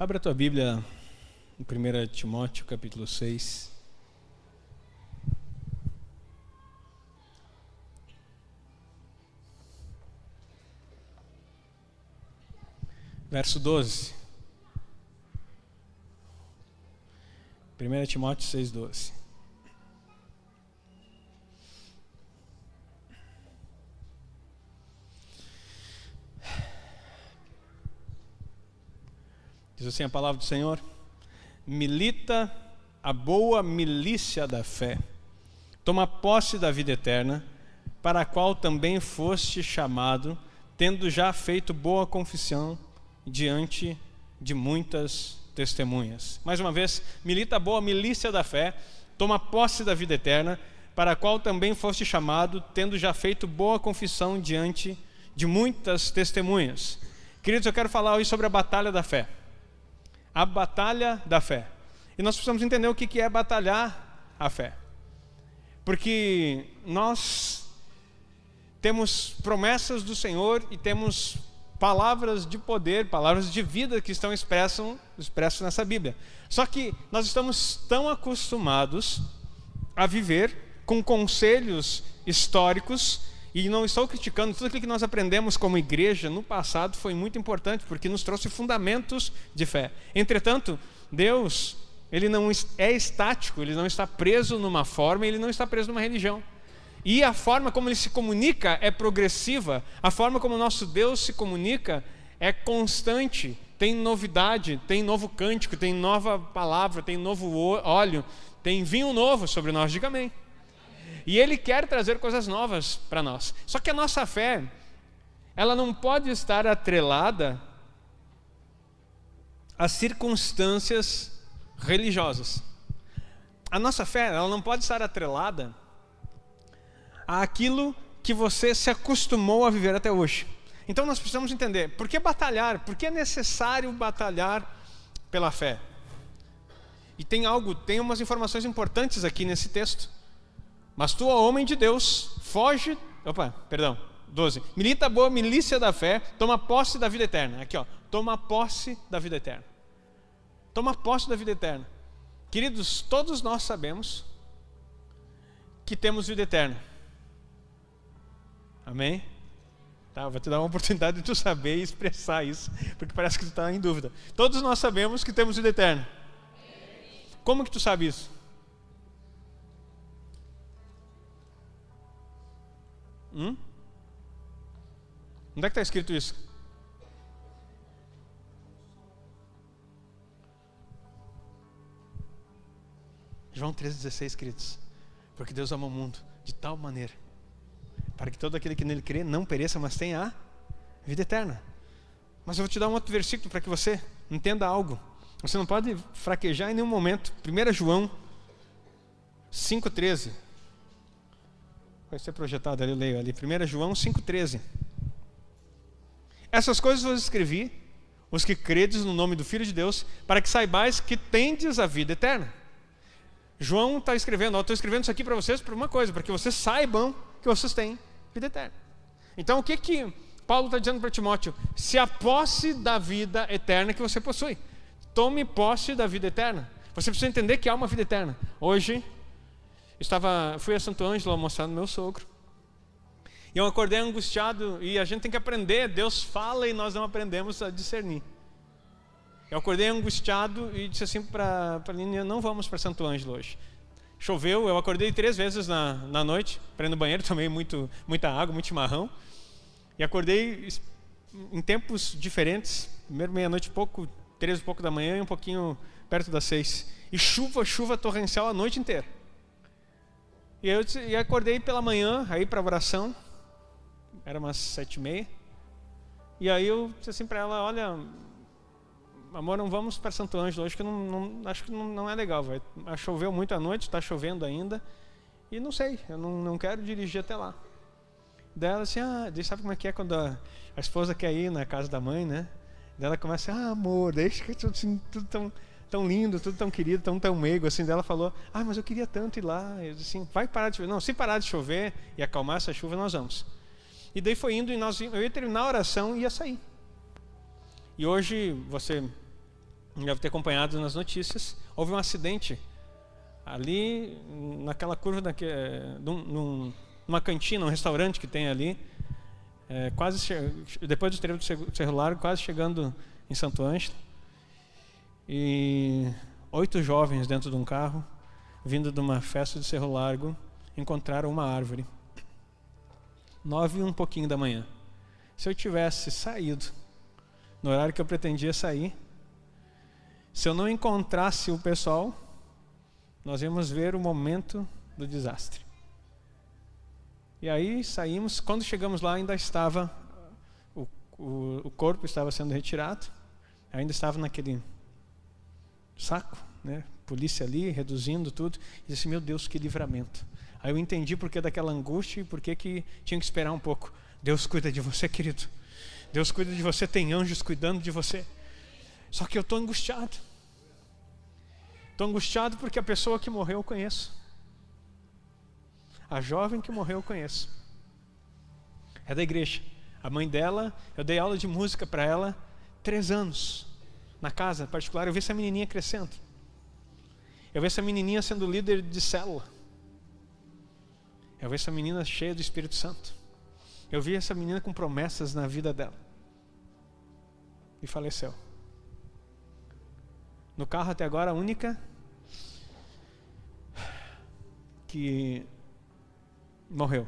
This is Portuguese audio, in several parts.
Abra a tua Bíblia em 1 Timóteo capítulo 6. Verso 12. 1 Timóteo 6, 12. Diz assim a palavra do Senhor: milita a boa milícia da fé, toma posse da vida eterna, para a qual também foste chamado, tendo já feito boa confissão diante de muitas testemunhas. Mais uma vez, milita a boa milícia da fé, toma posse da vida eterna, para a qual também foste chamado, tendo já feito boa confissão diante de muitas testemunhas. Queridos, eu quero falar hoje sobre a batalha da fé a batalha da fé. E nós precisamos entender o que é batalhar a fé. Porque nós temos promessas do Senhor e temos palavras de poder, palavras de vida que estão expressam, expressas nessa Bíblia. Só que nós estamos tão acostumados a viver com conselhos históricos e não estou criticando, tudo aquilo que nós aprendemos como igreja no passado foi muito importante, porque nos trouxe fundamentos de fé. Entretanto, Deus, ele não é estático, ele não está preso numa forma, ele não está preso numa religião. E a forma como ele se comunica é progressiva, a forma como o nosso Deus se comunica é constante, tem novidade, tem novo cântico, tem nova palavra, tem novo óleo, tem vinho novo sobre nós, diga amém. E Ele quer trazer coisas novas para nós. Só que a nossa fé, ela não pode estar atrelada às circunstâncias religiosas. A nossa fé, ela não pode estar atrelada àquilo que você se acostumou a viver até hoje. Então nós precisamos entender por que batalhar, por que é necessário batalhar pela fé. E tem algo, tem umas informações importantes aqui nesse texto. Mas tu, homem de Deus, foge. Opa, perdão. 12. Milita a boa milícia da fé, toma posse da vida eterna. Aqui, ó. Toma posse da vida eterna. Toma posse da vida eterna. Queridos, todos nós sabemos que temos vida eterna. Amém? Tá, vou te dar uma oportunidade de tu saber e expressar isso, porque parece que tu está em dúvida. Todos nós sabemos que temos vida eterna. Como que tu sabe isso? Hum? Onde é que está escrito isso? João 3,16, queridos. Porque Deus ama o mundo de tal maneira, para que todo aquele que nele crê não pereça, mas tenha a vida eterna. Mas eu vou te dar um outro versículo para que você entenda algo. Você não pode fraquejar em nenhum momento. 1 João 5,13. Vai ser projetado ali, eu leio ali. 1 João 5,13. Essas coisas vos escrevi, os que credes no nome do Filho de Deus, para que saibais que tendes a vida eterna. João está escrevendo, eu estou escrevendo isso aqui para vocês por uma coisa, para que vocês saibam que vocês têm vida eterna. Então o que que Paulo está dizendo para Timóteo? Se a posse da vida eterna que você possui. Tome posse da vida eterna. Você precisa entender que há uma vida eterna. Hoje, estava, fui a Santo Ângelo almoçar no meu sogro. E eu acordei angustiado e a gente tem que aprender, Deus fala e nós não aprendemos a discernir. Eu acordei angustiado e disse assim para a Línia, não vamos para Santo Ângelo hoje. Choveu, eu acordei três vezes na, na noite, para ir no banheiro, tomei muito, muita água, muito chimarrão. E acordei em tempos diferentes, primeiro meia-noite pouco, três e pouco da manhã e um pouquinho perto das seis. E chuva, chuva torrencial a noite inteira. E eu e acordei pela manhã, aí para oração, era umas sete e meia. E aí eu disse assim para ela, olha, amor, não vamos para Santo Ângelo hoje, que não, não, acho que não, não é legal. Vai. Choveu muito à noite, está chovendo ainda. E não sei, eu não, não quero dirigir até lá. Daí ela assim, ah, sabe como é que é quando a, a esposa quer ir na casa da mãe, né? Daí ela começa, ah, amor, deixa que tudo, assim, tudo tão tão lindo, tudo tão querido, tão tão meigo assim. Dela falou: "Ah, mas eu queria tanto ir lá". Eu disse assim: "Vai parar de chover". Não, se parar de chover e acalmar essa chuva, nós vamos. E daí foi indo e nós eu ia terminar a oração e ia sair. E hoje você deve ter acompanhado nas notícias, houve um acidente ali naquela curva daque, num, numa cantina, um restaurante que tem ali, é, quase depois do trevo do Cerro Largo, quase chegando em Santo Ângelo, e oito jovens dentro de um carro, vindo de uma festa de Cerro Largo, encontraram uma árvore. Nove e um pouquinho da manhã. Se eu tivesse saído no horário que eu pretendia sair, se eu não encontrasse o pessoal, nós íamos ver o momento do desastre. E aí saímos, quando chegamos lá ainda estava, o, o, o corpo estava sendo retirado, ainda estava naquele saco, né? polícia ali, reduzindo tudo, e disse, meu Deus, que livramento. Aí eu entendi por que daquela angústia e por que, que tinha que esperar um pouco. Deus cuida de você, querido. Deus cuida de você, tem anjos cuidando de você. Só que eu estou angustiado. Estou angustiado porque a pessoa que morreu eu conheço. A jovem que morreu eu conheço. É da igreja. A mãe dela, eu dei aula de música para ela três anos. Na casa particular, eu vi essa menininha crescendo. Eu vi essa menininha sendo líder de célula. Eu vi essa menina cheia do Espírito Santo. Eu vi essa menina com promessas na vida dela. E faleceu. No carro até agora, a única que morreu.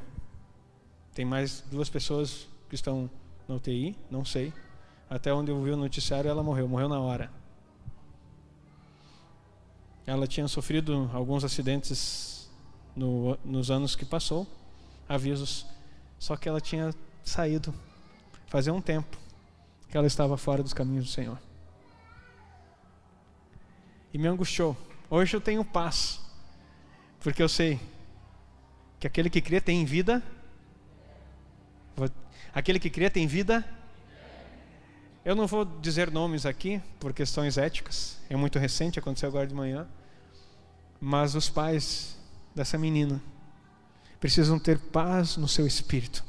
Tem mais duas pessoas que estão na UTI, não sei. Até onde eu vi o noticiário, ela morreu, morreu na hora. Ela tinha sofrido alguns acidentes no, nos anos que passou, avisos só que ela tinha saído fazia um tempo que ela estava fora dos caminhos do Senhor. E me angustiou. Hoje eu tenho paz, porque eu sei que aquele que crê tem vida. Aquele que crê tem vida. Eu não vou dizer nomes aqui por questões éticas, é muito recente, aconteceu agora de manhã. Mas os pais dessa menina precisam ter paz no seu espírito.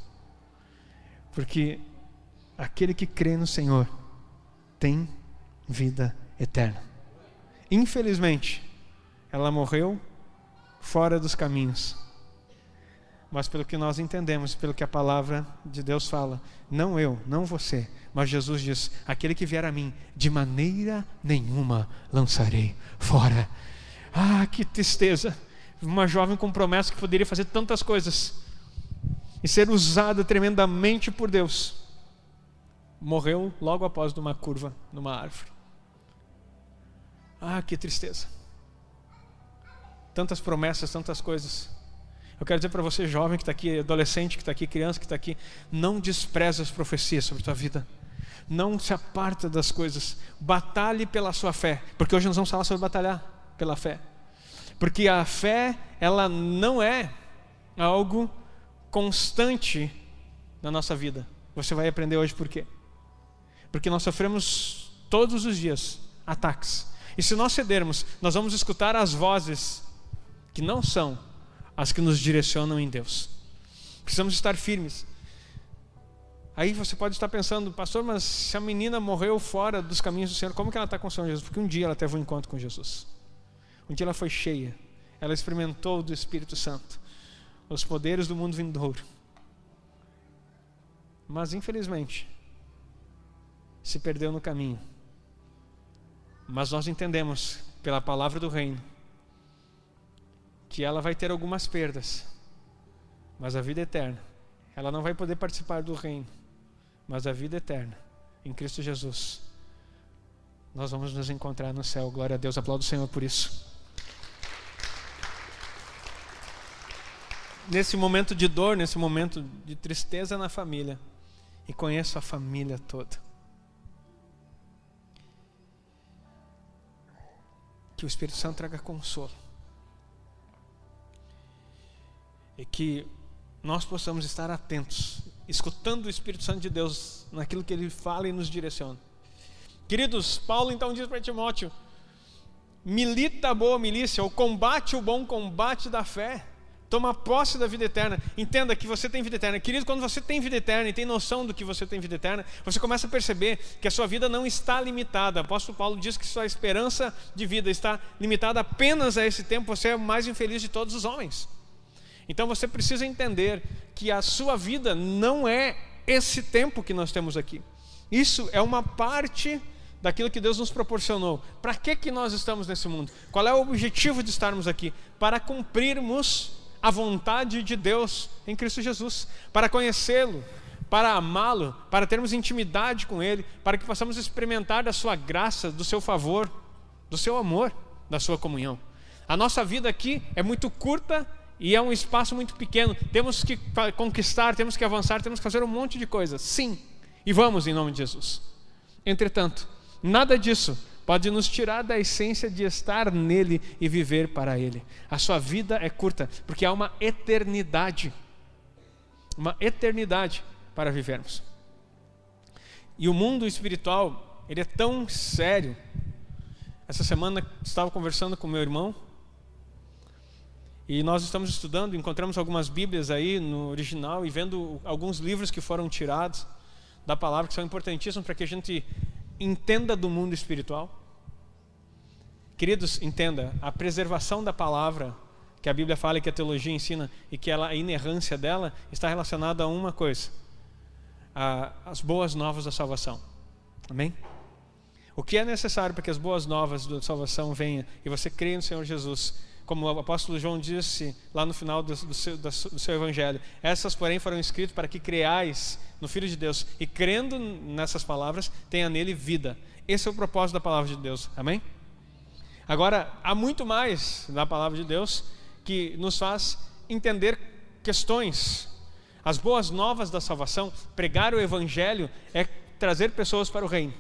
Porque aquele que crê no Senhor tem vida eterna. Infelizmente, ela morreu fora dos caminhos. Mas pelo que nós entendemos, pelo que a palavra de Deus fala, não eu, não você, mas Jesus diz: aquele que vier a mim, de maneira nenhuma lançarei fora. Ah, que tristeza! uma jovem com promessa que poderia fazer tantas coisas e ser usada tremendamente por Deus, morreu logo após uma curva numa árvore. Ah, que tristeza. Tantas promessas, tantas coisas. Eu quero dizer para você, jovem que está aqui, adolescente que está aqui, criança que está aqui, não despreze as profecias sobre a tua vida. Não se aparta das coisas. Batalhe pela sua fé. Porque hoje nós vamos falar sobre batalhar pela fé. Porque a fé, ela não é algo constante na nossa vida. Você vai aprender hoje por quê? Porque nós sofremos todos os dias ataques. E se nós cedermos, nós vamos escutar as vozes que não são as que nos direcionam em Deus. Precisamos estar firmes. Aí você pode estar pensando, pastor, mas se a menina morreu fora dos caminhos do Senhor, como que ela está com o Senhor Jesus? Porque um dia ela teve um encontro com Jesus. Um dia ela foi cheia, ela experimentou do Espírito Santo, os poderes do mundo vindouro. Mas infelizmente, se perdeu no caminho. Mas nós entendemos, pela palavra do Reino, que ela vai ter algumas perdas, mas a vida eterna. Ela não vai poder participar do Reino, mas a vida eterna em Cristo Jesus. Nós vamos nos encontrar no céu. Glória a Deus. Aplaudo o Senhor por isso. nesse momento de dor, nesse momento de tristeza na família, e conheço a família toda. Que o Espírito Santo traga consolo. E que nós possamos estar atentos, escutando o Espírito Santo de Deus naquilo que ele fala e nos direciona. Queridos, Paulo então diz para Timóteo: milita a boa milícia, ou combate o bom combate da fé Toma posse da vida eterna. Entenda que você tem vida eterna. Querido, quando você tem vida eterna e tem noção do que você tem vida eterna, você começa a perceber que a sua vida não está limitada. O apóstolo Paulo diz que sua esperança de vida está limitada apenas a esse tempo. Você é o mais infeliz de todos os homens. Então você precisa entender que a sua vida não é esse tempo que nós temos aqui. Isso é uma parte daquilo que Deus nos proporcionou. Para que, que nós estamos nesse mundo? Qual é o objetivo de estarmos aqui? Para cumprirmos a vontade de Deus em Cristo Jesus, para conhecê-lo, para amá-lo, para termos intimidade com Ele, para que possamos experimentar da Sua graça, do Seu favor, do Seu amor, da Sua comunhão. A nossa vida aqui é muito curta e é um espaço muito pequeno. Temos que conquistar, temos que avançar, temos que fazer um monte de coisas. Sim, e vamos em nome de Jesus. Entretanto, nada disso pode nos tirar da essência de estar nele e viver para ele. A sua vida é curta, porque há uma eternidade. Uma eternidade para vivermos. E o mundo espiritual, ele é tão sério. Essa semana estava conversando com meu irmão e nós estamos estudando, encontramos algumas Bíblias aí no original e vendo alguns livros que foram tirados da palavra que são importantíssimos para que a gente entenda do mundo espiritual. Queridos, entenda, a preservação da palavra que a Bíblia fala e que a teologia ensina e que ela, a inerrância dela está relacionada a uma coisa: a, as boas novas da salvação. Amém? O que é necessário para que as boas novas da salvação venham e você creia no Senhor Jesus? Como o apóstolo João disse lá no final do, do, seu, do seu evangelho, essas, porém, foram escritas para que creais no Filho de Deus e crendo nessas palavras, tenha nele vida. Esse é o propósito da palavra de Deus. Amém? Agora, há muito mais na palavra de Deus que nos faz entender questões. As boas novas da salvação, pregar o evangelho é trazer pessoas para o reino.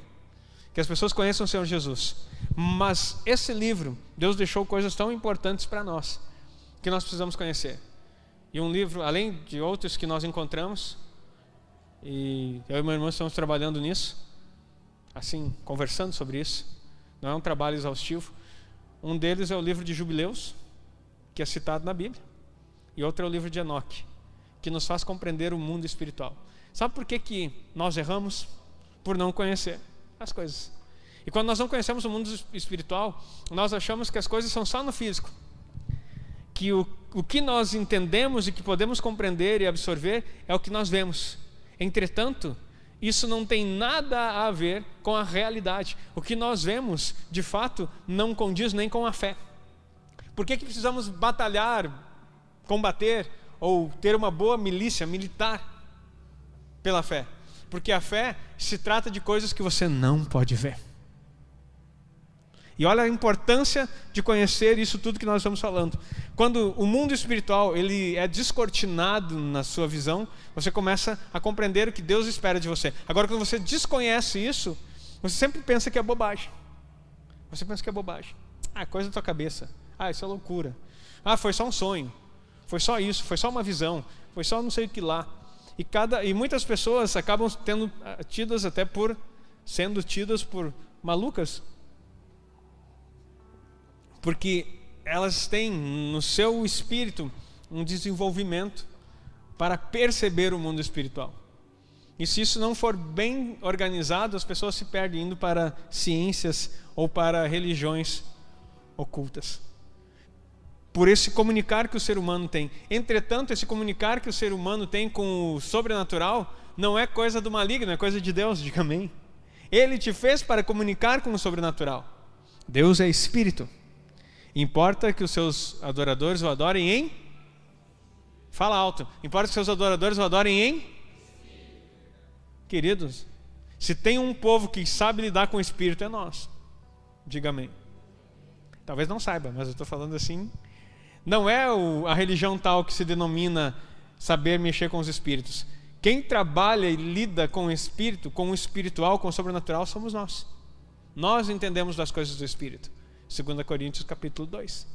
Que as pessoas conheçam o Senhor Jesus. Mas esse livro, Deus deixou coisas tão importantes para nós que nós precisamos conhecer. E um livro, além de outros que nós encontramos, e eu e meu irmão estamos trabalhando nisso, assim, conversando sobre isso. Não é um trabalho exaustivo. Um deles é o livro de Jubileus, que é citado na Bíblia, e outro é o livro de Enoque, que nos faz compreender o mundo espiritual. Sabe por que, que nós erramos? Por não conhecer as coisas. E quando nós não conhecemos o mundo espiritual, nós achamos que as coisas são só no físico. Que o, o que nós entendemos e que podemos compreender e absorver é o que nós vemos. Entretanto, isso não tem nada a ver com a realidade. O que nós vemos, de fato, não condiz nem com a fé. Por que, que precisamos batalhar, combater ou ter uma boa milícia militar pela fé? Porque a fé se trata de coisas que você não pode ver. E olha a importância de conhecer isso tudo que nós estamos falando. Quando o mundo espiritual ele é descortinado na sua visão, você começa a compreender o que Deus espera de você. Agora, quando você desconhece isso, você sempre pensa que é bobagem. Você pensa que é bobagem. Ah, coisa da tua cabeça. Ah, isso é loucura. Ah, foi só um sonho. Foi só isso. Foi só uma visão. Foi só não sei o que lá. E cada e muitas pessoas acabam tendo ah, tidas até por sendo tidas por malucas porque elas têm no seu espírito um desenvolvimento para perceber o mundo espiritual. E se isso não for bem organizado, as pessoas se perdem indo para ciências ou para religiões ocultas. Por esse comunicar que o ser humano tem. Entretanto, esse comunicar que o ser humano tem com o sobrenatural não é coisa do maligno, é coisa de Deus, diga amém. Ele te fez para comunicar com o sobrenatural. Deus é espírito. Importa que os seus adoradores o adorem em. Fala alto. Importa que os seus adoradores o adorem em. Queridos, se tem um povo que sabe lidar com o espírito, é nós. Diga amém. Talvez não saiba, mas eu estou falando assim. Não é o, a religião tal que se denomina saber mexer com os espíritos. Quem trabalha e lida com o espírito, com o espiritual, com o sobrenatural, somos nós. Nós entendemos das coisas do espírito. 2 Coríntios capítulo 2.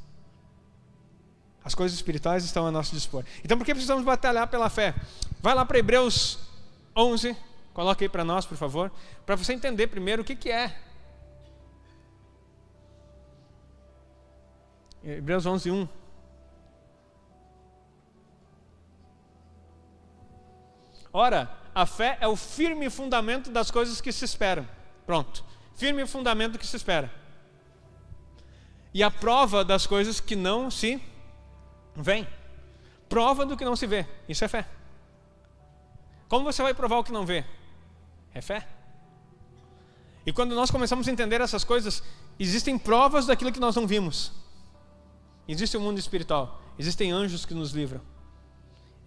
As coisas espirituais estão a nosso dispor. Então por que precisamos batalhar pela fé? Vai lá para Hebreus 11, coloque aí para nós, por favor, para você entender primeiro o que, que é. Hebreus 11, 1. Ora, a fé é o firme fundamento das coisas que se esperam. Pronto. Firme fundamento que se espera. E a prova das coisas que não se vêm. Prova do que não se vê. Isso é fé. Como você vai provar o que não vê? É fé. E quando nós começamos a entender essas coisas, existem provas daquilo que nós não vimos. Existe o um mundo espiritual, existem anjos que nos livram.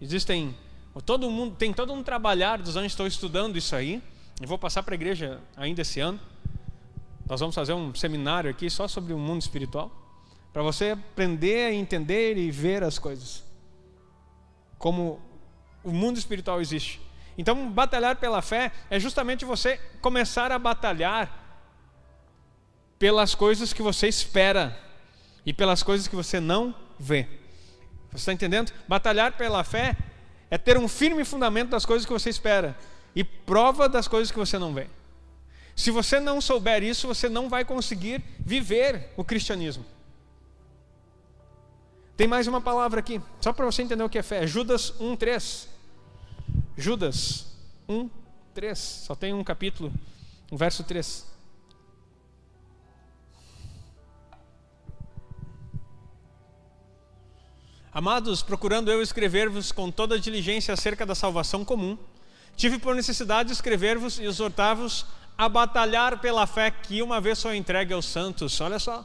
Existem todo mundo, tem todo um trabalhar dos anjos, estou estudando isso aí. Eu vou passar para a igreja ainda esse ano. Nós vamos fazer um seminário aqui só sobre o mundo espiritual, para você aprender a entender e ver as coisas. Como o mundo espiritual existe. Então, batalhar pela fé é justamente você começar a batalhar pelas coisas que você espera e pelas coisas que você não vê. Você está entendendo? Batalhar pela fé é ter um firme fundamento das coisas que você espera e prova das coisas que você não vê. Se você não souber isso, você não vai conseguir viver o cristianismo. Tem mais uma palavra aqui, só para você entender o que é fé. Judas 1:3. Judas 1, 3. Só tem um capítulo, um verso 3. Amados, procurando eu escrever-vos com toda diligência acerca da salvação comum, tive por necessidade de escrever-vos e exortar-vos a batalhar pela fé que uma vez foi entregue aos santos. Olha só.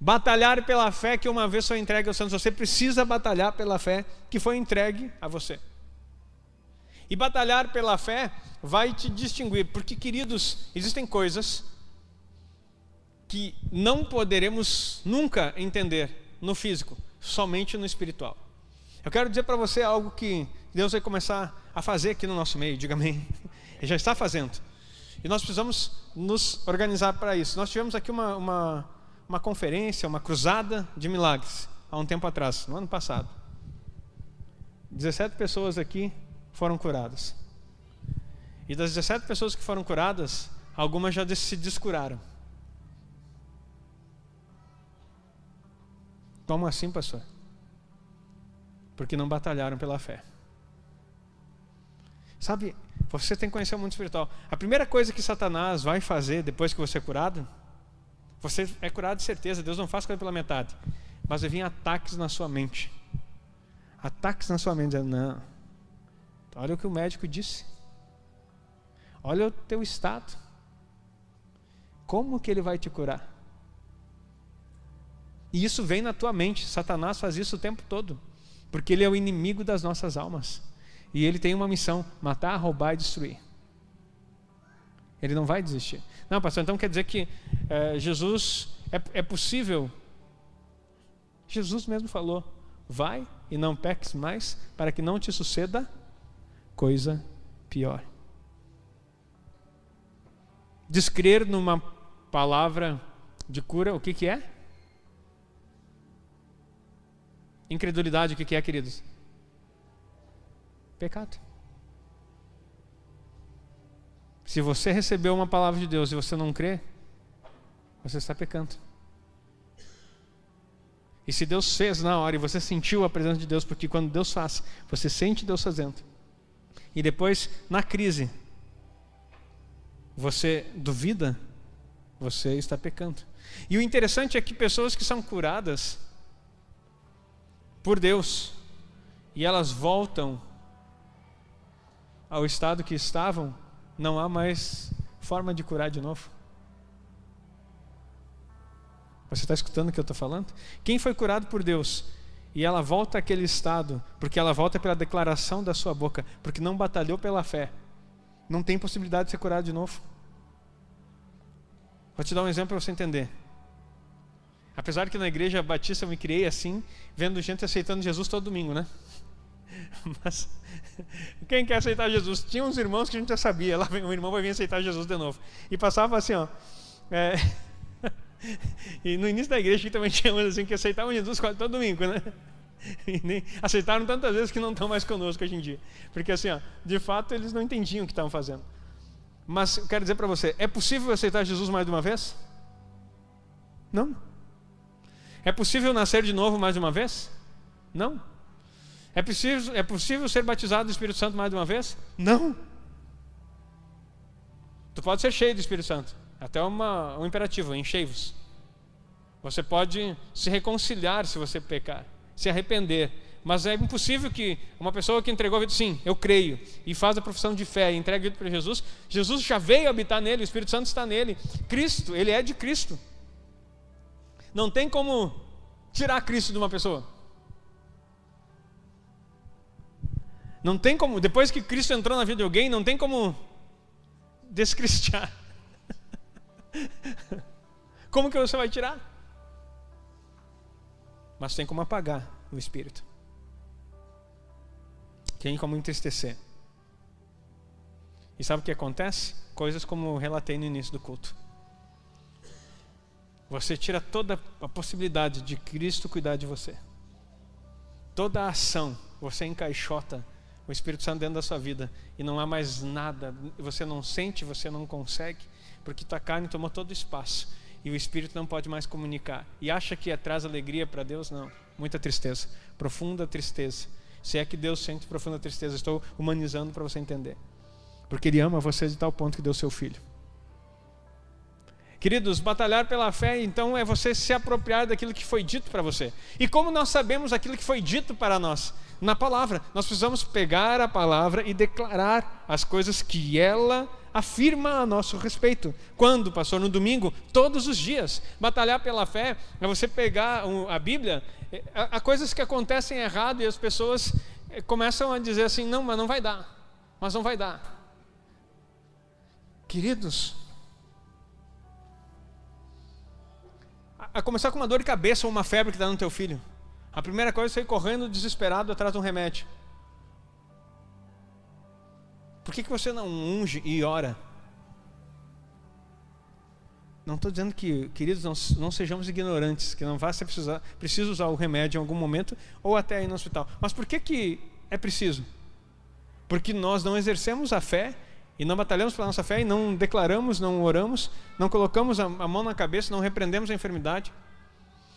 Batalhar pela fé que uma vez foi entregue aos santos. Você precisa batalhar pela fé que foi entregue a você. E batalhar pela fé vai te distinguir, porque, queridos, existem coisas que não poderemos nunca entender no físico, somente no espiritual. Eu quero dizer para você algo que Deus vai começar a fazer aqui no nosso meio, diga amém. Ele já está fazendo. E nós precisamos nos organizar para isso. Nós tivemos aqui uma, uma, uma conferência, uma cruzada de milagres, há um tempo atrás, no ano passado. 17 pessoas aqui foram curadas. E das 17 pessoas que foram curadas, algumas já se descuraram. Como assim, pastor? Porque não batalharam pela fé. Sabe, você tem que conhecer o mundo espiritual. A primeira coisa que Satanás vai fazer depois que você é curado, você é curado de certeza, Deus não faz coisa pela metade. Mas vai vir ataques na sua mente. Ataques na sua mente, não, Olha o que o médico disse. Olha o teu estado. Como que ele vai te curar? E isso vem na tua mente. Satanás faz isso o tempo todo. Porque ele é o inimigo das nossas almas. E ele tem uma missão: matar, roubar e destruir. Ele não vai desistir. Não, pastor, então quer dizer que é, Jesus é, é possível. Jesus mesmo falou: vai e não peques mais, para que não te suceda coisa pior. Descrer numa palavra de cura, o que, que é? Incredulidade, o que, que é, queridos? Pecado. Se você recebeu uma palavra de Deus e você não crê, você está pecando. E se Deus fez na hora e você sentiu a presença de Deus, porque quando Deus faz, você sente Deus fazendo e depois, na crise, você duvida, você está pecando. E o interessante é que pessoas que são curadas por Deus e elas voltam ao estado que estavam, não há mais forma de curar de novo. Você está escutando o que eu estou falando? Quem foi curado por Deus e ela volta àquele estado, porque ela volta pela declaração da sua boca, porque não batalhou pela fé, não tem possibilidade de ser curado de novo. Vou te dar um exemplo para você entender. Apesar que na igreja batista eu me criei assim, vendo gente aceitando Jesus todo domingo, né? Mas quem quer aceitar Jesus? Tinha uns irmãos que a gente já sabia, lá um irmão vai vir aceitar Jesus de novo. E passava assim, ó. É, e no início da igreja também tinha uns assim que aceitavam Jesus quase todo domingo, né? Nem aceitaram tantas vezes que não estão mais conosco hoje em dia. Porque assim, ó, de fato eles não entendiam o que estavam fazendo. Mas eu quero dizer para você, é possível aceitar Jesus mais de uma vez? Não. É possível nascer de novo mais de uma vez? Não. É possível, é possível ser batizado do Espírito Santo mais de uma vez? Não. Tu pode ser cheio do Espírito Santo. Até uma, um imperativo, enchei-vos. Você pode se reconciliar se você pecar, se arrepender. Mas é impossível que uma pessoa que entregou a vida, sim, eu creio, e faz a profissão de fé e entrega a vida para Jesus, Jesus já veio habitar nele, o Espírito Santo está nele. Cristo, ele é de Cristo. Não tem como tirar Cristo de uma pessoa. Não tem como, depois que Cristo entrou na vida de alguém, não tem como descristiar. Como que você vai tirar? Mas tem como apagar o espírito. Tem como entristecer. E sabe o que acontece? Coisas como eu relatei no início do culto. Você tira toda a possibilidade de Cristo cuidar de você. Toda a ação, você encaixota o Espírito Santo dentro da sua vida e não há mais nada, você não sente, você não consegue, porque tua carne tomou todo o espaço e o Espírito não pode mais comunicar. E acha que traz alegria para Deus? Não, muita tristeza, profunda tristeza. Se é que Deus sente profunda tristeza, estou humanizando para você entender. Porque Ele ama você de tal ponto que deu seu filho. Queridos, batalhar pela fé, então, é você se apropriar daquilo que foi dito para você. E como nós sabemos aquilo que foi dito para nós? Na palavra. Nós precisamos pegar a palavra e declarar as coisas que ela afirma a nosso respeito. Quando, pastor? No domingo? Todos os dias. Batalhar pela fé é você pegar a Bíblia, é, há coisas que acontecem errado e as pessoas é, começam a dizer assim: não, mas não vai dar. Mas não vai dar. Queridos, a começar com uma dor de cabeça ou uma febre que dá no teu filho. A primeira coisa é sair correndo desesperado atrás de um remédio. Por que, que você não unge e ora? Não estou dizendo que, queridos, não, não, sejamos ignorantes, que não vá ser precisar, preciso usar o remédio em algum momento ou até ir no hospital. Mas por que, que é preciso? Porque nós não exercemos a fé e não batalhamos pela nossa fé e não declaramos, não oramos, não colocamos a, a mão na cabeça, não repreendemos a enfermidade.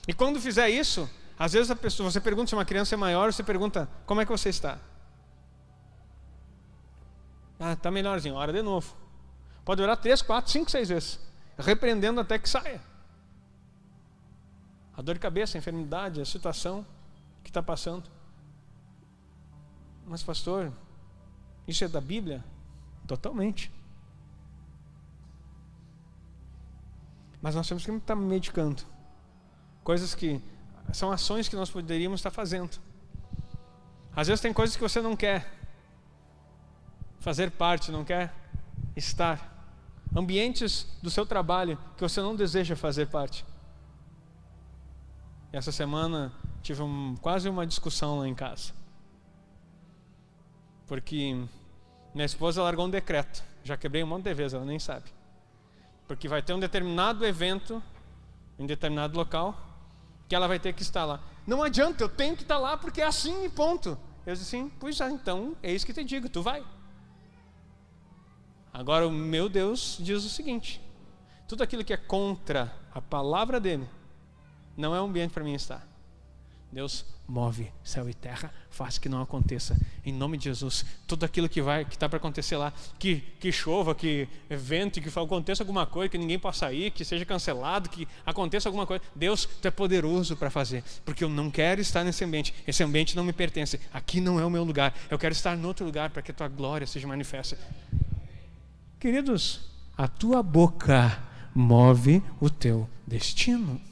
E quando fizer isso, às vezes a pessoa, você pergunta se uma criança é maior, você pergunta como é que você está. Ah, está melhorzinho, ora de novo. Pode orar três, quatro, cinco, seis vezes, repreendendo até que saia. A dor de cabeça, a enfermidade, a situação que está passando. Mas, pastor, isso é da Bíblia? Totalmente. Mas nós temos que estar medicando. Coisas que são ações que nós poderíamos estar fazendo. Às vezes tem coisas que você não quer fazer parte, não quer estar. Ambientes do seu trabalho que você não deseja fazer parte. E essa semana tive um, quase uma discussão lá em casa. Porque minha esposa largou um decreto. Já quebrei um monte de vezes, ela nem sabe. Porque vai ter um determinado evento em determinado local que ela vai ter que estar lá. Não adianta, eu tenho que estar lá porque é assim e ponto. Eu disse assim, pois é, então é isso que te digo, tu vai. Agora o meu Deus diz o seguinte: tudo aquilo que é contra a palavra dele não é um ambiente para mim estar. Deus move céu e terra, faz que não aconteça. Em nome de Jesus, tudo aquilo que vai, que está para acontecer lá, que, que chova, que vente, que aconteça alguma coisa, que ninguém possa ir, que seja cancelado, que aconteça alguma coisa. Deus, tu é poderoso para fazer, porque eu não quero estar nesse ambiente. Esse ambiente não me pertence. Aqui não é o meu lugar. Eu quero estar em outro lugar para que a tua glória seja manifesta. Queridos, a tua boca move o teu destino.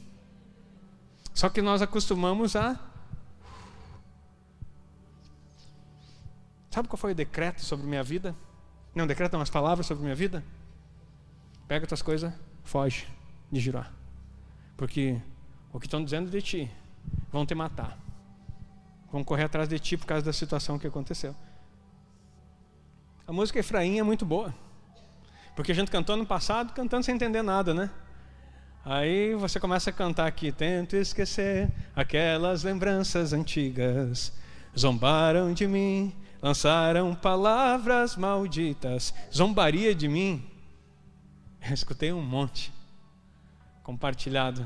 Só que nós acostumamos a. Sabe qual foi o decreto sobre minha vida? Não, decreto não, as palavras sobre minha vida? Pega tuas coisas, foge de girar. Porque o que estão dizendo de ti vão te matar. Vão correr atrás de ti por causa da situação que aconteceu. A música Efraim é muito boa. Porque a gente cantou no passado, cantando sem entender nada, né? Aí você começa a cantar aqui, tento esquecer aquelas lembranças antigas. Zombaram de mim, lançaram palavras malditas. Zombaria de mim. Eu escutei um monte compartilhado,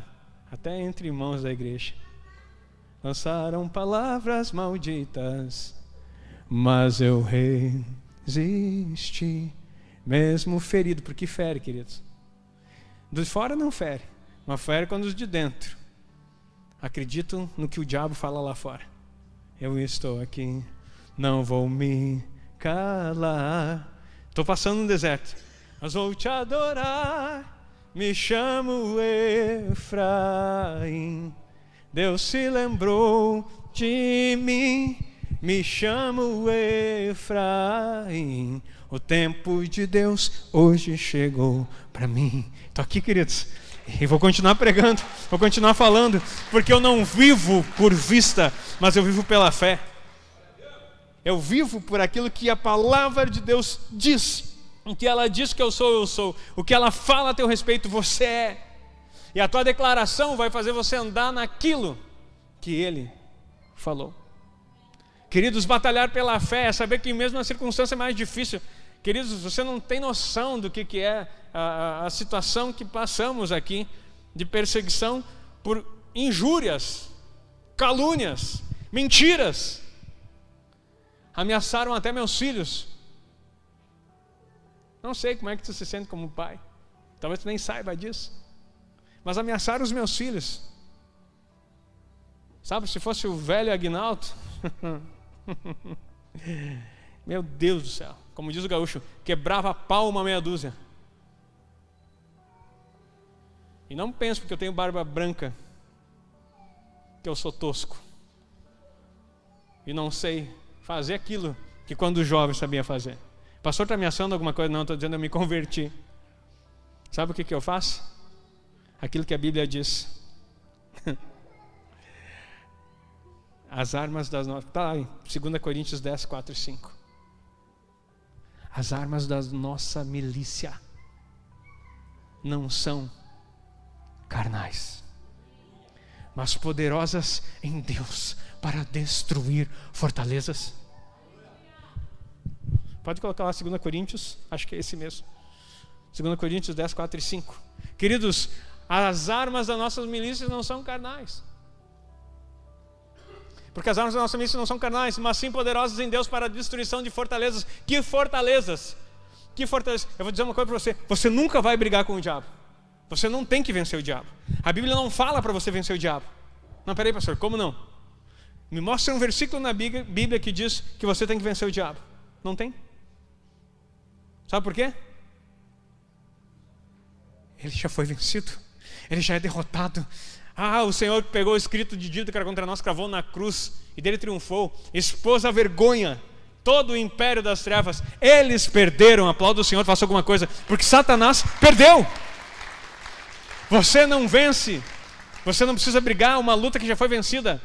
até entre irmãos da igreja. lançaram palavras malditas, mas eu resisti, mesmo ferido, porque fere, queridos. Dos fora não fere, mas fere quando os de dentro acreditam no que o diabo fala lá fora. Eu estou aqui, não vou me calar. Estou passando no deserto, mas vou te adorar. Me chamo Efraim. Deus se lembrou de mim. Me chamo Efraim. O tempo de Deus hoje chegou para mim. Estou aqui, queridos. E vou continuar pregando, vou continuar falando, porque eu não vivo por vista, mas eu vivo pela fé. Eu vivo por aquilo que a palavra de Deus diz. O que ela diz que eu sou, eu sou. O que ela fala a teu respeito, você é. E a tua declaração vai fazer você andar naquilo que ele falou. Queridos, batalhar pela fé é saber que mesmo na circunstância mais difícil, queridos, você não tem noção do que, que é a, a situação que passamos aqui de perseguição por injúrias, calúnias, mentiras. Ameaçaram até meus filhos. Não sei como é que tu se sente como pai. Talvez tu nem saiba disso. Mas ameaçaram os meus filhos. Sabe, se fosse o velho Agnaldo. Meu Deus do céu. Como diz o gaúcho, quebrava a palma meia dúzia. E não penso porque eu tenho barba branca que eu sou tosco. E não sei fazer aquilo que quando jovem sabia fazer. O pastor está ameaçando alguma coisa? Não, estou dizendo eu me converti. Sabe o que, que eu faço? Aquilo que a Bíblia diz. As armas das nossas. Está lá em 2 Coríntios 10, 4 e 5. As armas da nossa milícia não são carnais, mas poderosas em Deus para destruir fortalezas. Pode colocar lá 2 Coríntios, acho que é esse mesmo. 2 Coríntios 10, 4 e 5. Queridos, as armas das nossas milícias não são carnais. Porque as armas da nossa milícia não são carnais, mas sim poderosas em Deus para a destruição de fortalezas. Que fortalezas? Que fortalezas? Eu vou dizer uma coisa para você: você nunca vai brigar com o diabo. Você não tem que vencer o diabo. A Bíblia não fala para você vencer o diabo. Não, peraí, pastor, como não? Me mostra um versículo na Bíblia que diz que você tem que vencer o diabo. Não tem? Sabe por quê? Ele já foi vencido. Ele já é derrotado. Ah, o Senhor pegou o escrito de dito que era contra nós, cravou na cruz e dele triunfou, expôs a vergonha todo o império das trevas. Eles perderam. Aplauda o Senhor, faça alguma coisa, porque Satanás perdeu. Você não vence. Você não precisa brigar uma luta que já foi vencida.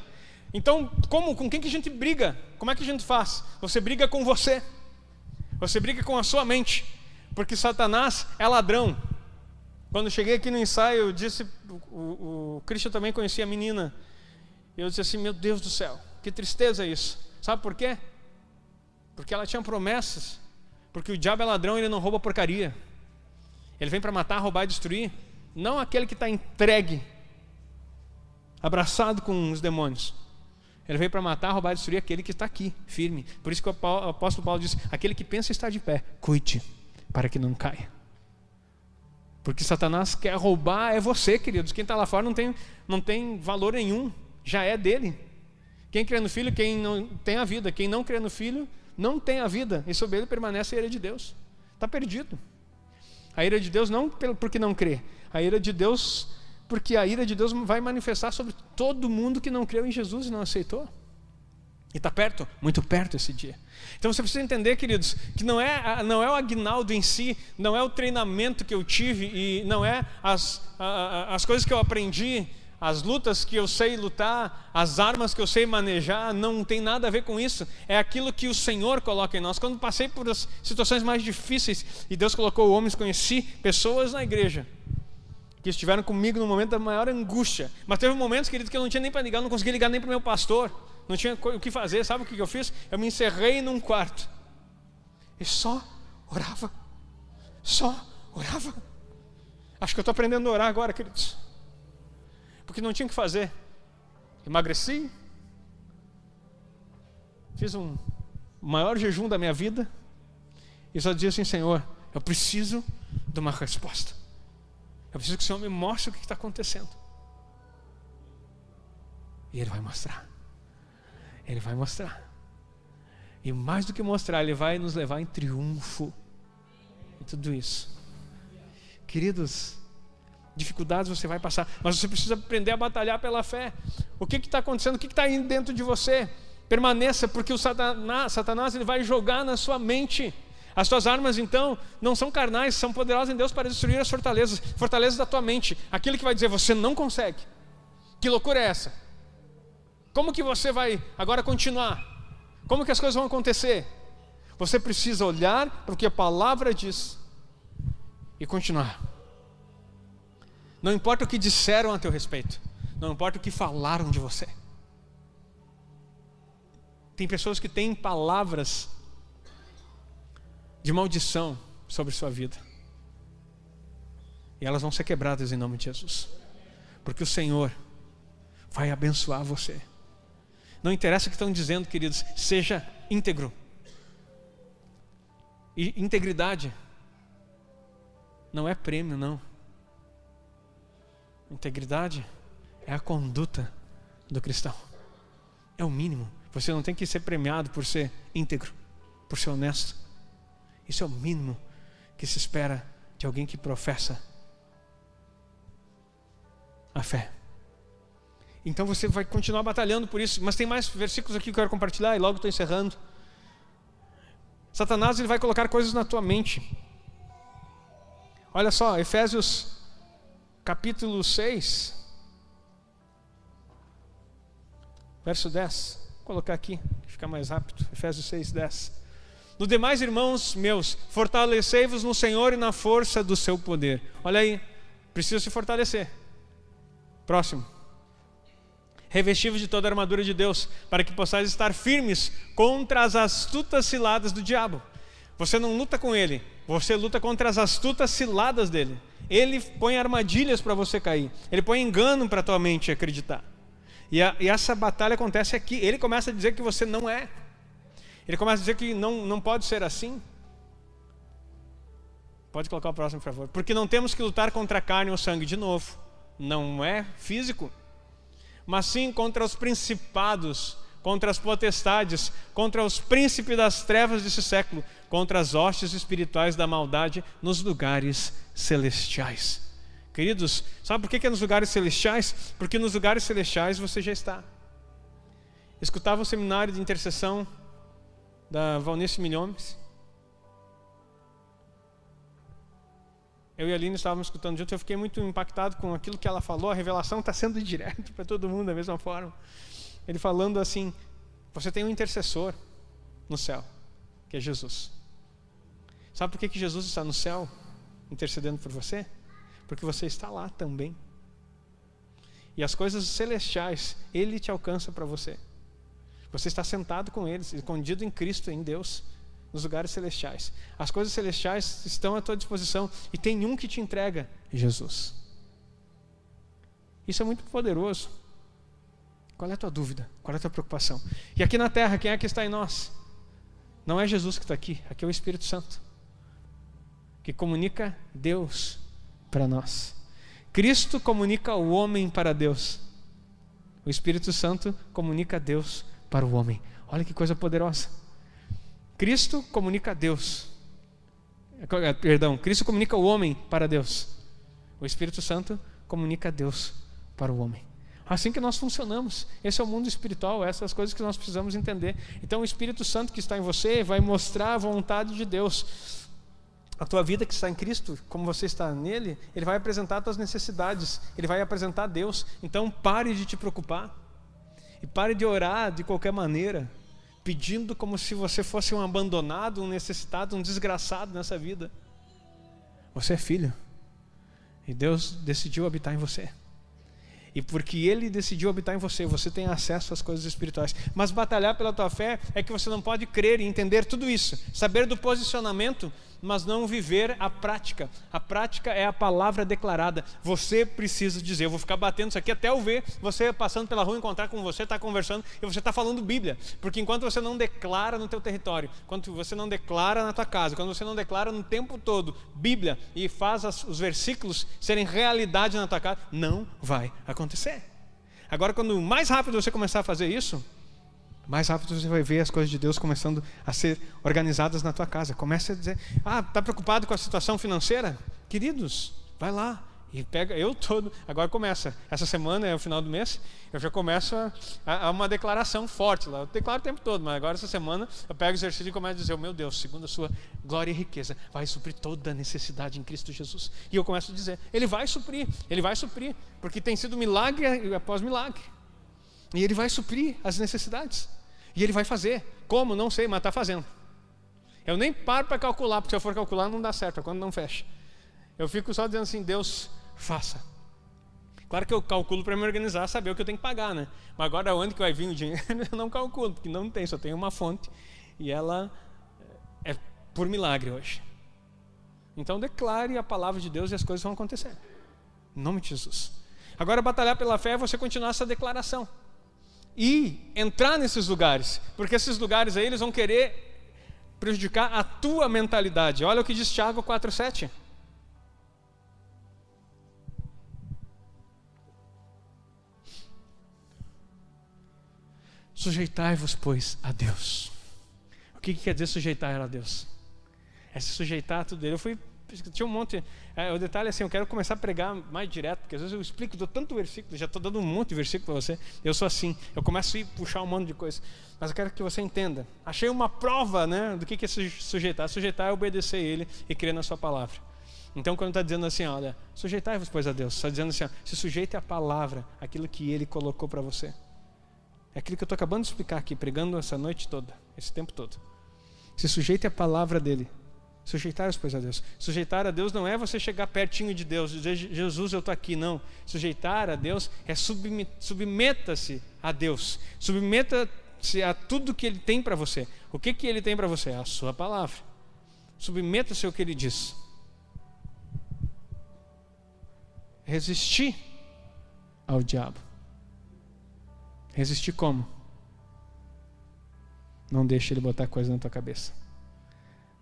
Então, como, com quem que a gente briga? Como é que a gente faz? Você briga com você. Você briga com a sua mente. Porque Satanás é ladrão. Quando cheguei aqui no ensaio, eu disse, o, o, Christian também conhecia a menina. Eu disse assim, meu Deus do céu, que tristeza isso. Sabe por quê? Porque ela tinha promessas. Porque o diabo é ladrão, ele não rouba porcaria. Ele vem para matar, roubar e destruir não aquele que está entregue, abraçado com os demônios. Ele veio para matar, roubar e destruir aquele que está aqui, firme. Por isso que o apóstolo Paulo diz: aquele que pensa estar de pé, cuide, para que não caia. Porque Satanás quer roubar é você, queridos. Quem está lá fora não tem, não tem valor nenhum, já é dele. Quem crê no filho, quem não tem a vida. Quem não crê no filho, não tem a vida. E sobre ele permanece a ira de Deus. Está perdido. A ira de Deus não porque não crê, a ira de Deus, porque a ira de Deus vai manifestar sobre todo mundo que não creu em Jesus e não aceitou. E está perto, muito perto esse dia. Então você precisa entender, queridos, que não é, não é o agnaldo em si, não é o treinamento que eu tive e não é as, as coisas que eu aprendi as lutas que eu sei lutar, as armas que eu sei manejar, não tem nada a ver com isso. É aquilo que o Senhor coloca em nós. Quando passei por as situações mais difíceis e Deus colocou homens, conheci pessoas na igreja que estiveram comigo no momento da maior angústia. Mas teve momentos, querido, que eu não tinha nem para ligar, não conseguia ligar nem para o meu pastor, não tinha o que fazer. Sabe o que eu fiz? Eu me encerrei num quarto e só orava. Só orava. Acho que eu estou aprendendo a orar agora, queridos porque não tinha o que fazer. Emagreci, fiz um maior jejum da minha vida e só dizia assim: Senhor, eu preciso de uma resposta. Eu preciso que o Senhor me mostre o que está acontecendo. E Ele vai mostrar. Ele vai mostrar. E mais do que mostrar, Ele vai nos levar em triunfo em tudo isso. Queridos, dificuldades você vai passar, mas você precisa aprender a batalhar pela fé. O que está acontecendo? O que está aí dentro de você? Permaneça, porque o Satanás, Satanás ele vai jogar na sua mente. As tuas armas, então, não são carnais, são poderosas em Deus para destruir as fortalezas, fortalezas da tua mente. Aquilo que vai dizer, você não consegue. Que loucura é essa? Como que você vai agora continuar? Como que as coisas vão acontecer? Você precisa olhar para o que a palavra diz e continuar. Não importa o que disseram a teu respeito, não importa o que falaram de você. Tem pessoas que têm palavras de maldição sobre sua vida. E elas vão ser quebradas em nome de Jesus. Porque o Senhor vai abençoar você. Não interessa o que estão dizendo, queridos, seja íntegro. E integridade não é prêmio, não. Integridade é a conduta do cristão. É o mínimo. Você não tem que ser premiado por ser íntegro, por ser honesto. Isso é o mínimo que se espera de alguém que professa a fé. Então você vai continuar batalhando por isso. Mas tem mais versículos aqui que eu quero compartilhar e logo estou encerrando. Satanás ele vai colocar coisas na tua mente. Olha só, Efésios capítulo 6, verso 10 colocar aqui, ficar mais rápido. Efésios 6, 10. No demais, irmãos meus, fortalecei-vos no Senhor e na força do seu poder. Olha aí, precisa se fortalecer. Próximo. Revestivos de toda a armadura de Deus, para que possais estar firmes contra as astutas ciladas do diabo. Você não luta com ele, você luta contra as astutas ciladas dele. Ele põe armadilhas para você cair, ele põe engano para tua mente acreditar. E, a, e, essa batalha acontece aqui. Ele começa a dizer que você não é. Ele começa a dizer que não, não pode ser assim. Pode colocar o próximo, por favor. Porque não temos que lutar contra a carne ou sangue de novo. Não é físico. Mas sim contra os principados, contra as potestades, contra os príncipes das trevas desse século, contra as hostes espirituais da maldade nos lugares celestiais. Queridos, sabe por que é nos lugares celestiais? Porque nos lugares celestiais você já está. Escutava o seminário de intercessão da Valnice Milhomes. Eu e a Aline estávamos escutando junto, eu fiquei muito impactado com aquilo que ela falou, a revelação está sendo direto para todo mundo da mesma forma. Ele falando assim: você tem um intercessor no céu, que é Jesus. Sabe por que, que Jesus está no céu intercedendo por você? porque você está lá também. E as coisas celestiais, Ele te alcança para você. Você está sentado com Ele, escondido em Cristo, em Deus, nos lugares celestiais. As coisas celestiais estão à tua disposição e tem um que te entrega: Jesus. Isso é muito poderoso. Qual é a tua dúvida? Qual é a tua preocupação? E aqui na terra, quem é que está em nós? Não é Jesus que está aqui, aqui é o Espírito Santo, que comunica Deus para nós. Cristo comunica o homem para Deus. O Espírito Santo comunica Deus para o homem. Olha que coisa poderosa. Cristo comunica Deus. Eh, perdão, Cristo comunica o homem para Deus. O Espírito Santo comunica Deus para o homem. Assim que nós funcionamos. Esse é o mundo espiritual, essas coisas que nós precisamos entender. Então, o Espírito Santo que está em você vai mostrar a vontade de Deus a tua vida que está em Cristo, como você está nele, ele vai apresentar as tuas necessidades, ele vai apresentar Deus. Então pare de te preocupar e pare de orar de qualquer maneira, pedindo como se você fosse um abandonado, um necessitado, um desgraçado nessa vida. Você é filho e Deus decidiu habitar em você. E porque Ele decidiu habitar em você, você tem acesso às coisas espirituais. Mas batalhar pela tua fé é que você não pode crer e entender tudo isso, saber do posicionamento mas não viver a prática. A prática é a palavra declarada. Você precisa dizer. Eu vou ficar batendo isso aqui até eu ver você passando pela rua, encontrar com você, estar tá conversando e você está falando Bíblia. Porque enquanto você não declara no teu território, enquanto você não declara na tua casa, quando você não declara no tempo todo Bíblia e faz as, os versículos serem realidade na tua casa, não vai acontecer. Agora, quando mais rápido você começar a fazer isso, mais rápido você vai ver as coisas de Deus começando a ser organizadas na tua casa. Comece a dizer: Ah, está preocupado com a situação financeira? Queridos, vai lá. E pega, eu todo, agora começa. Essa semana é o final do mês, eu já começo a, a, a uma declaração forte lá. Eu declaro o tempo todo, mas agora essa semana eu pego o exercício e começo a dizer: oh, Meu Deus, segundo a sua glória e riqueza, vai suprir toda a necessidade em Cristo Jesus. E eu começo a dizer: Ele vai suprir, Ele vai suprir, porque tem sido milagre após milagre. E Ele vai suprir as necessidades. E Ele vai fazer. Como? Não sei, mas está fazendo. Eu nem paro para calcular, porque se eu for calcular não dá certo, é quando não fecha. Eu fico só dizendo assim: Deus, faça. Claro que eu calculo para me organizar, saber o que eu tenho que pagar, né? Mas agora onde que vai vir o dinheiro? Eu não calculo, porque não tem, só tem uma fonte. E ela é por milagre hoje. Então declare a palavra de Deus e as coisas vão acontecer. Em nome de Jesus. Agora, batalhar pela fé é você continuar essa declaração e entrar nesses lugares, porque esses lugares aí eles vão querer prejudicar a tua mentalidade. Olha o que diz Tiago 4:7. Sujeitai-vos, pois, a Deus. O que, que quer dizer sujeitar a Deus? É se sujeitar a tudo dele. Eu fui tinha um monte. É, o detalhe é assim, eu quero começar a pregar mais direto, porque às vezes eu explico, dou tanto versículo, já estou dando um monte de versículo para você. Eu sou assim, eu começo a puxar um monte de coisa. Mas eu quero que você entenda. Achei uma prova né, do que é sujeitar. Sujeitar é obedecer Ele e crer na Sua palavra. Então, quando está dizendo assim, olha, sujeitai-vos, pois, a Deus, está dizendo assim, ó, se sujeite à palavra, aquilo que Ele colocou para você. É aquilo que eu estou acabando de explicar aqui, pregando essa noite toda, esse tempo todo. Se sujeite à palavra dele. Sujeitar-os, pois, a Deus. Sujeitar a Deus não é você chegar pertinho de Deus e dizer, Jesus, eu estou aqui. Não. Sujeitar a Deus é submeta-se a Deus. Submeta-se a tudo que Ele tem para você. O que, que Ele tem para você? A Sua palavra. Submeta-se ao que Ele diz. Resistir ao diabo. Resistir como? Não deixe ele botar coisa na tua cabeça.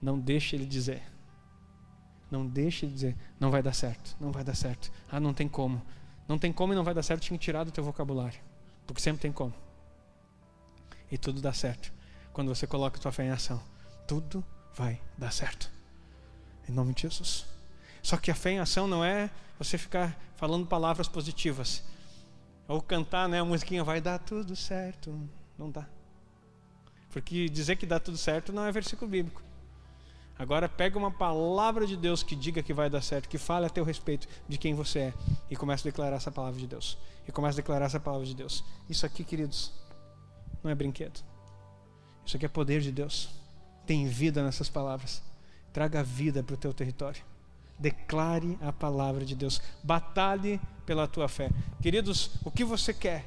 Não deixe ele dizer. Não deixe ele dizer, não vai dar certo, não vai dar certo. Ah, não tem como. Não tem como e não vai dar certo, tinha que tirar do teu vocabulário. Porque sempre tem como. E tudo dá certo. Quando você coloca a tua fé em ação, tudo vai dar certo. Em nome de Jesus. Só que a fé em ação não é você ficar falando palavras positivas. Ou cantar, né, a musiquinha vai dar tudo certo. Não dá. Porque dizer que dá tudo certo não é versículo bíblico. Agora pega uma palavra de Deus que diga que vai dar certo, que fale a teu respeito de quem você é e comece a declarar essa palavra de Deus. E comece a declarar essa palavra de Deus. Isso aqui, queridos, não é brinquedo. Isso aqui é poder de Deus. Tem vida nessas palavras. Traga vida para o teu território. Declare a palavra de Deus. Batalhe pela tua fé. Queridos, o que você quer?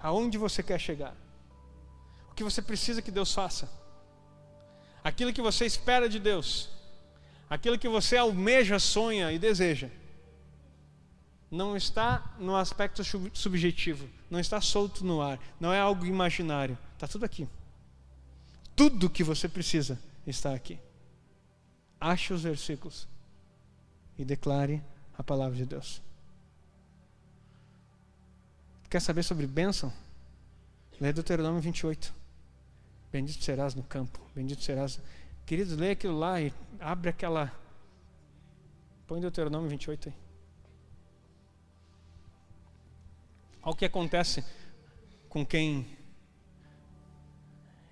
Aonde você quer chegar? O que você precisa que Deus faça? Aquilo que você espera de Deus, aquilo que você almeja, sonha e deseja, não está no aspecto subjetivo, não está solto no ar, não é algo imaginário, está tudo aqui. Tudo que você precisa está aqui. Ache os versículos e declare a palavra de Deus. Quer saber sobre bênção? Lê Deuteronômio 28. Bendito serás no campo, bendito serás. Queridos, leia aquilo lá e abre aquela. Põe Deuteronômio 28 aí. Olha o que acontece com quem.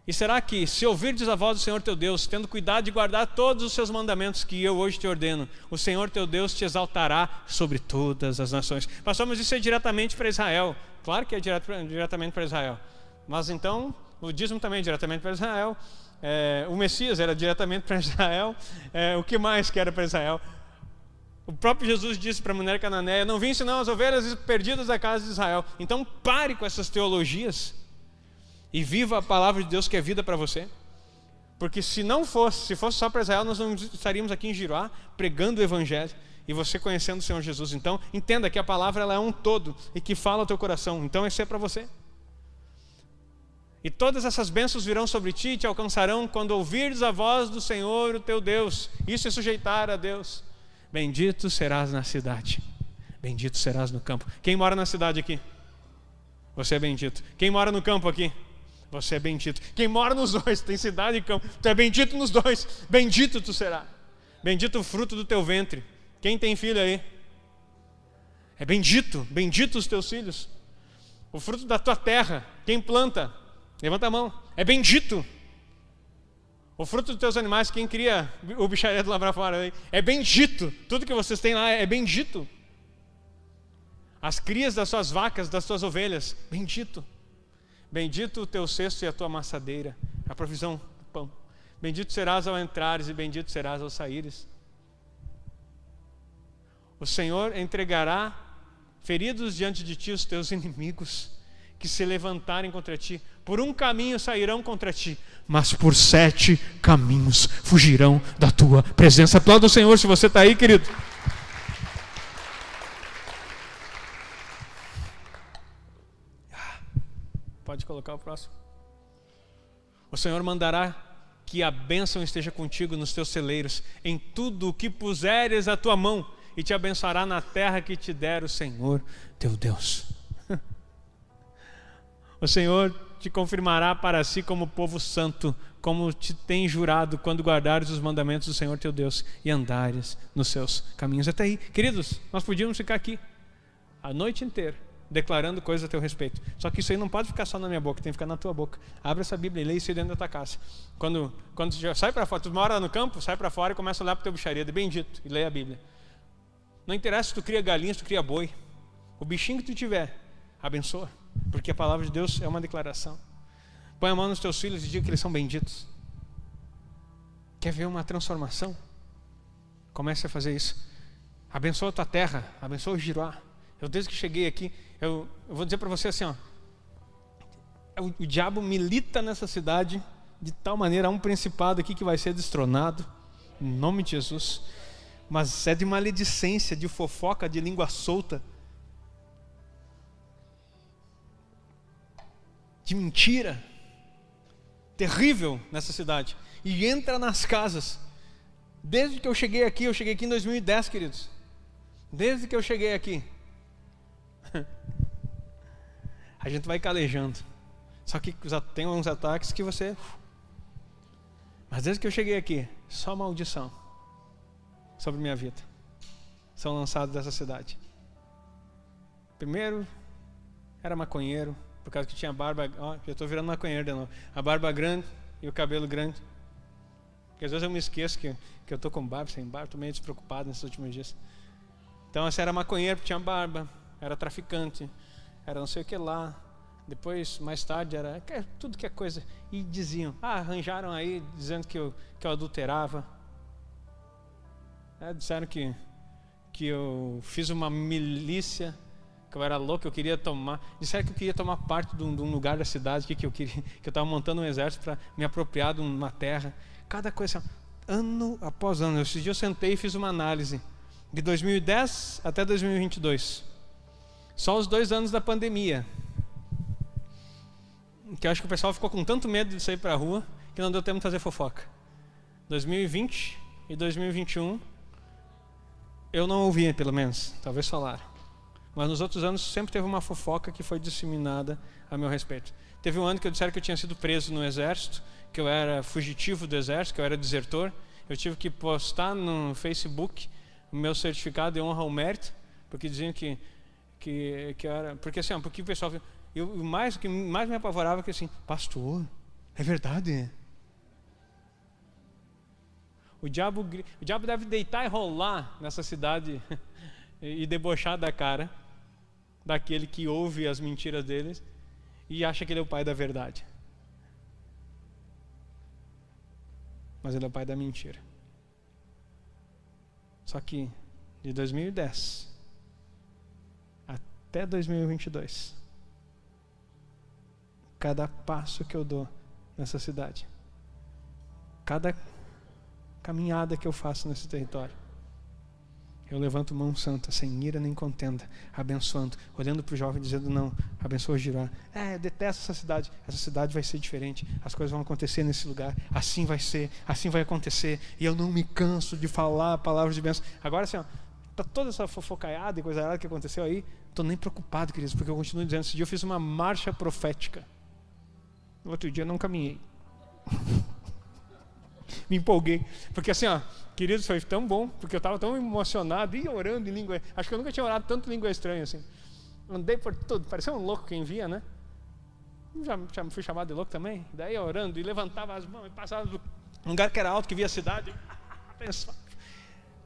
E será que, se ouvirdes a voz do Senhor teu Deus, tendo cuidado de guardar todos os seus mandamentos que eu hoje te ordeno, o Senhor teu Deus te exaltará sobre todas as nações. Pastor, mas isso é diretamente para Israel. Claro que é diretamente para Israel. Mas então, o dízimo também é diretamente para Israel. É, o Messias era diretamente para Israel. É, o que mais que era para Israel? O próprio Jesus disse para a mulher cananeia: Não vim senão as ovelhas perdidas da casa de Israel. Então pare com essas teologias e viva a palavra de Deus que é vida para você. Porque se não fosse, se fosse só para Israel, nós não estaríamos aqui em Giroá pregando o evangelho e você conhecendo o Senhor Jesus. Então, entenda que a palavra ela é um todo e que fala ao teu coração. Então, isso é para você. E todas essas bênçãos virão sobre ti e te alcançarão quando ouvires a voz do Senhor, o teu Deus. Isso é sujeitar a Deus. Bendito serás na cidade, bendito serás no campo. Quem mora na cidade aqui? Você é bendito. Quem mora no campo aqui? Você é bendito. Quem mora nos dois, tem cidade e campo, tu é bendito nos dois. Bendito tu será. Bendito o fruto do teu ventre. Quem tem filho aí? É bendito, bendito os teus filhos. O fruto da tua terra, quem planta? Levanta a mão. É bendito. O fruto dos teus animais, quem cria o bicharedo lá para fora, é bendito. Tudo que vocês têm lá é bendito. As crias das suas vacas, das suas ovelhas, bendito. Bendito o teu cesto e a tua amassadeira, a provisão do pão. Bendito serás ao entrares e bendito serás ao saíres. O Senhor entregará feridos diante de ti os teus inimigos que se levantarem contra ti. Por um caminho sairão contra ti, mas por sete caminhos fugirão da tua presença. Aplauda o Senhor se você está aí, querido. Pode colocar o próximo. O Senhor mandará que a bênção esteja contigo nos teus celeiros, em tudo o que puseres a tua mão, e te abençoará na terra que te der o Senhor teu Deus. O Senhor te confirmará para si como povo santo, como te tem jurado quando guardares os mandamentos do Senhor teu Deus e andares nos seus caminhos. Até aí, queridos, nós podíamos ficar aqui a noite inteira declarando coisas a teu respeito. Só que isso aí não pode ficar só na minha boca, tem que ficar na tua boca. Abre essa Bíblia e lê isso aí dentro da tua casa. Quando, quando sai para fora, tu mora no campo, sai para fora e começa a olhar para o teu bicharia, bendito, e lê a Bíblia. Não interessa se tu cria galinha, se tu cria boi. O bichinho que tu tiver, abençoa. Porque a palavra de Deus é uma declaração. Põe a mão nos teus filhos e diga que eles são benditos. Quer ver uma transformação? Comece a fazer isso. Abençoa a tua terra, abençoa o Giroá. Eu desde que cheguei aqui, eu, eu vou dizer para você assim, ó, o, o diabo milita nessa cidade de tal maneira, há um principado aqui que vai ser destronado, em nome de Jesus. Mas é de maledicência, de fofoca, de língua solta de mentira terrível nessa cidade e entra nas casas. Desde que eu cheguei aqui, eu cheguei aqui em 2010, queridos. Desde que eu cheguei aqui, a gente vai calejando. Só que tem uns ataques que você. Mas desde que eu cheguei aqui, só maldição sobre minha vida são lançados dessa cidade. Primeiro, era maconheiro, por causa que tinha barba, ó, já estou virando maconheiro de novo. A barba grande e o cabelo grande. Porque às vezes eu me esqueço que, que eu estou com barba, sem barba, estou meio despreocupado nesses últimos dias. Então, você era maconheiro, tinha barba, era traficante, era não sei o que lá. Depois, mais tarde, era tudo que é coisa. E diziam, ah, arranjaram aí dizendo que eu, que eu adulterava. É, disseram que, que eu fiz uma milícia que eu era louco, eu queria tomar. Disseram que eu queria tomar parte de um, de um lugar da cidade, que, que eu queria, que eu estava montando um exército para me apropriar de uma terra. Cada coisa, ano após ano. Esses dias eu sentei e fiz uma análise de 2010 até 2022. Só os dois anos da pandemia. Que eu acho que o pessoal ficou com tanto medo de sair para a rua que não deu tempo de fazer fofoca. 2020 e 2021 eu não ouvi, pelo menos, talvez falaram. Mas nos outros anos sempre teve uma fofoca que foi disseminada a meu respeito. Teve um ano que eu disseram que eu tinha sido preso no exército, que eu era fugitivo do exército, que eu era desertor. Eu tive que postar no Facebook o meu certificado de honra ao mérito, porque diziam que que, que era, porque assim, porque o pessoal, eu mais que mais me apavorava é que assim, pastor, é verdade. O diabo, o diabo deve deitar e rolar nessa cidade e debochar da cara daquele que ouve as mentiras deles e acha que ele é o pai da verdade. Mas ele é o pai da mentira. Só que de 2010 até 2022, cada passo que eu dou nessa cidade cada caminhada que eu faço nesse território. Eu levanto mão santa, sem ira nem contenda, abençoando, olhando para o jovem dizendo: Não, abençoa Giró. É, eu detesto essa cidade. Essa cidade vai ser diferente. As coisas vão acontecer nesse lugar. Assim vai ser, assim vai acontecer. E eu não me canso de falar palavras de bênção. Agora, assim, ó, tá toda essa fofocaiada e coisa errada que aconteceu aí, estou nem preocupado, queridos, porque eu continuo dizendo: esse dia eu fiz uma marcha profética. No outro dia eu não caminhei. me empolguei. Porque assim, ó, queridos, foi tão bom, porque eu estava tão emocionado e orando em língua. Acho que eu nunca tinha orado tanto em língua estranha assim. Andei por tudo, parecia um louco quem via, né? Já, já fui chamado de louco também. Daí orando e levantava as mãos e passava do lugar que era alto, que via a cidade.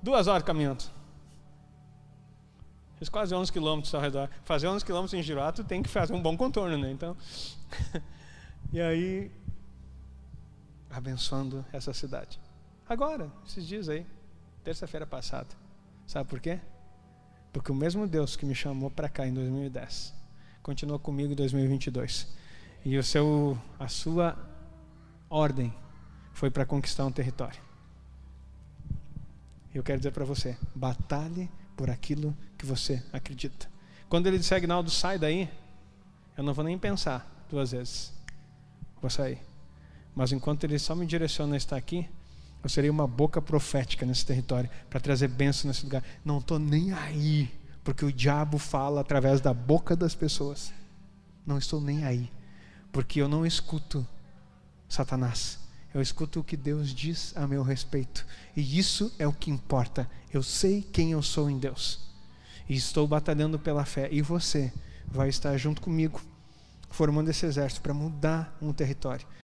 Duas horas caminhando. Fiz quase 11 quilômetros ao redor. Fazer 11 quilômetros em Girato tem que fazer um bom contorno, né? Então, e aí abençoando essa cidade. Agora, esses dias aí, terça-feira passada. Sabe por quê? Porque o mesmo Deus que me chamou para cá em 2010 continua comigo em 2022. E o seu, a sua ordem foi para conquistar um território. Eu quero dizer para você: batalhe por aquilo que você acredita. Quando ele disser, Agnaldo, sai daí, eu não vou nem pensar duas vezes. Vou sair. Mas enquanto Ele só me direciona a estar aqui, eu serei uma boca profética nesse território para trazer bênção nesse lugar. Não estou nem aí, porque o diabo fala através da boca das pessoas. Não estou nem aí, porque eu não escuto Satanás. Eu escuto o que Deus diz a meu respeito. E isso é o que importa. Eu sei quem eu sou em Deus. E estou batalhando pela fé. E você vai estar junto comigo, formando esse exército para mudar um território